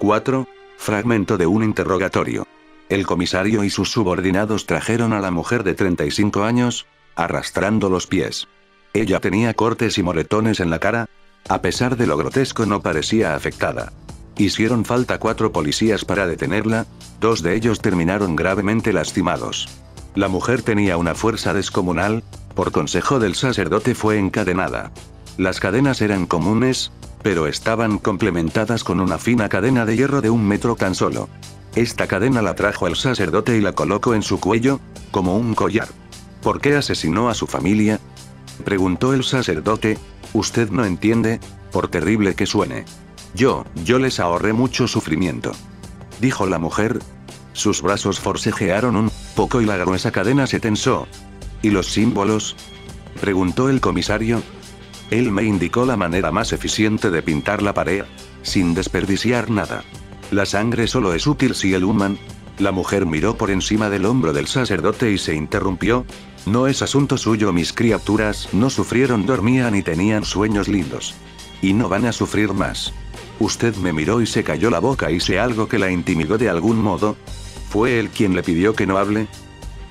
4. Fragmento de un interrogatorio. El comisario y sus subordinados trajeron a la mujer de 35 años, arrastrando los pies. Ella tenía cortes y moretones en la cara. A pesar de lo grotesco no parecía afectada. Hicieron falta cuatro policías para detenerla, dos de ellos terminaron gravemente lastimados. La mujer tenía una fuerza descomunal, por consejo del sacerdote fue encadenada. Las cadenas eran comunes, pero estaban complementadas con una fina cadena de hierro de un metro tan solo. Esta cadena la trajo el sacerdote y la colocó en su cuello, como un collar. ¿Por qué asesinó a su familia? Preguntó el sacerdote, usted no entiende, por terrible que suene. Yo, yo les ahorré mucho sufrimiento. Dijo la mujer. Sus brazos forcejearon un poco y la gruesa cadena se tensó. ¿Y los símbolos? Preguntó el comisario. Él me indicó la manera más eficiente de pintar la pared, sin desperdiciar nada. La sangre solo es útil si el human. La mujer miró por encima del hombro del sacerdote y se interrumpió. No es asunto suyo, mis criaturas no sufrieron, dormían y tenían sueños lindos. Y no van a sufrir más. Usted me miró y se cayó la boca, hice algo que la intimidó de algún modo. ¿Fue él quien le pidió que no hable?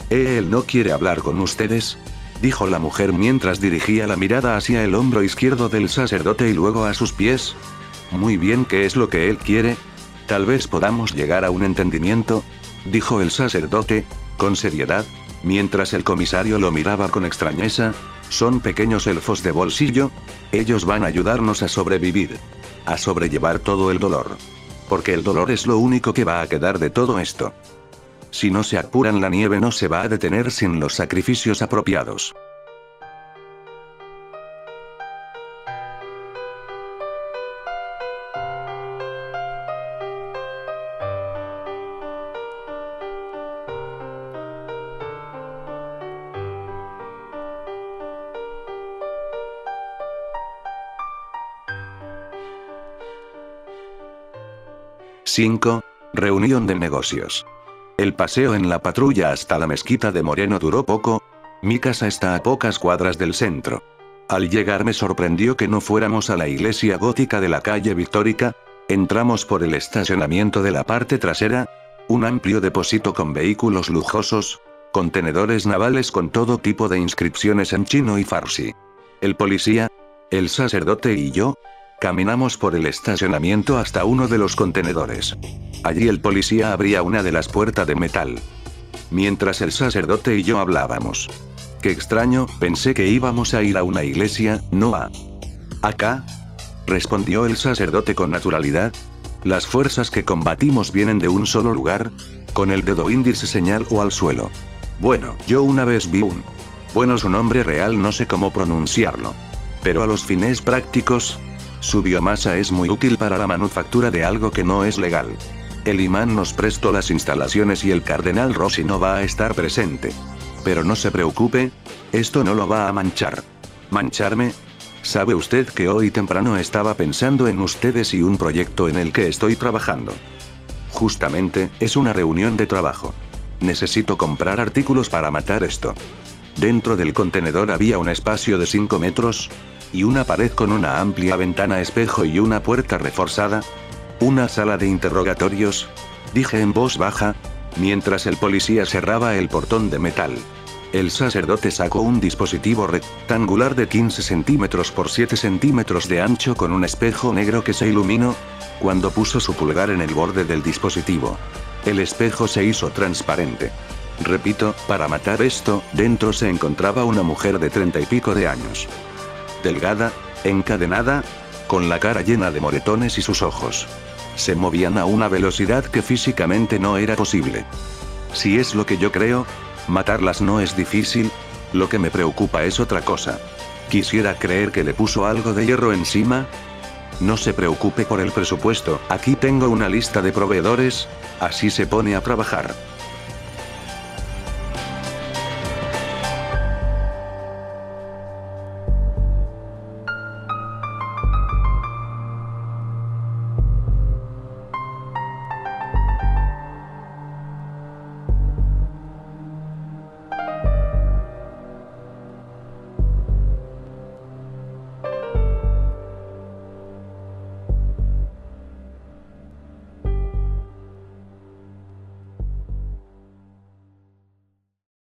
Él no quiere hablar con ustedes, dijo la mujer mientras dirigía la mirada hacia el hombro izquierdo del sacerdote y luego a sus pies. Muy bien, ¿qué es lo que él quiere? Tal vez podamos llegar a un entendimiento, dijo el sacerdote, con seriedad, mientras el comisario lo miraba con extrañeza. Son pequeños elfos de bolsillo. Ellos van a ayudarnos a sobrevivir. A sobrellevar todo el dolor. Porque el dolor es lo único que va a quedar de todo esto. Si no se apuran la nieve no se va a detener sin los sacrificios apropiados. 5. Reunión de negocios. El paseo en la patrulla hasta la mezquita de Moreno duró poco. Mi casa está a pocas cuadras del centro. Al llegar me sorprendió que no fuéramos a la iglesia gótica de la calle Victórica. Entramos por el estacionamiento de la parte trasera. Un amplio depósito con vehículos lujosos. Contenedores navales con todo tipo de inscripciones en chino y farsi. El policía, el sacerdote y yo, Caminamos por el estacionamiento hasta uno de los contenedores. Allí el policía abría una de las puertas de metal. Mientras el sacerdote y yo hablábamos. Qué extraño, pensé que íbamos a ir a una iglesia, no a... ¿Acá? Respondió el sacerdote con naturalidad. Las fuerzas que combatimos vienen de un solo lugar, con el dedo índice señal o al suelo. Bueno, yo una vez vi un... Bueno, su nombre real no sé cómo pronunciarlo. Pero a los fines prácticos, su biomasa es muy útil para la manufactura de algo que no es legal. El imán nos prestó las instalaciones y el cardenal Rossi no va a estar presente. Pero no se preocupe, esto no lo va a manchar. ¿Mancharme? ¿Sabe usted que hoy temprano estaba pensando en ustedes y un proyecto en el que estoy trabajando? Justamente, es una reunión de trabajo. Necesito comprar artículos para matar esto. Dentro del contenedor había un espacio de 5 metros, y una pared con una amplia ventana espejo y una puerta reforzada. Una sala de interrogatorios, dije en voz baja, mientras el policía cerraba el portón de metal. El sacerdote sacó un dispositivo rectangular de 15 centímetros por 7 centímetros de ancho con un espejo negro que se iluminó, cuando puso su pulgar en el borde del dispositivo. El espejo se hizo transparente. Repito, para matar esto, dentro se encontraba una mujer de treinta y pico de años delgada, encadenada, con la cara llena de moretones y sus ojos. Se movían a una velocidad que físicamente no era posible. Si es lo que yo creo, matarlas no es difícil, lo que me preocupa es otra cosa. Quisiera creer que le puso algo de hierro encima. No se preocupe por el presupuesto, aquí tengo una lista de proveedores, así se pone a trabajar.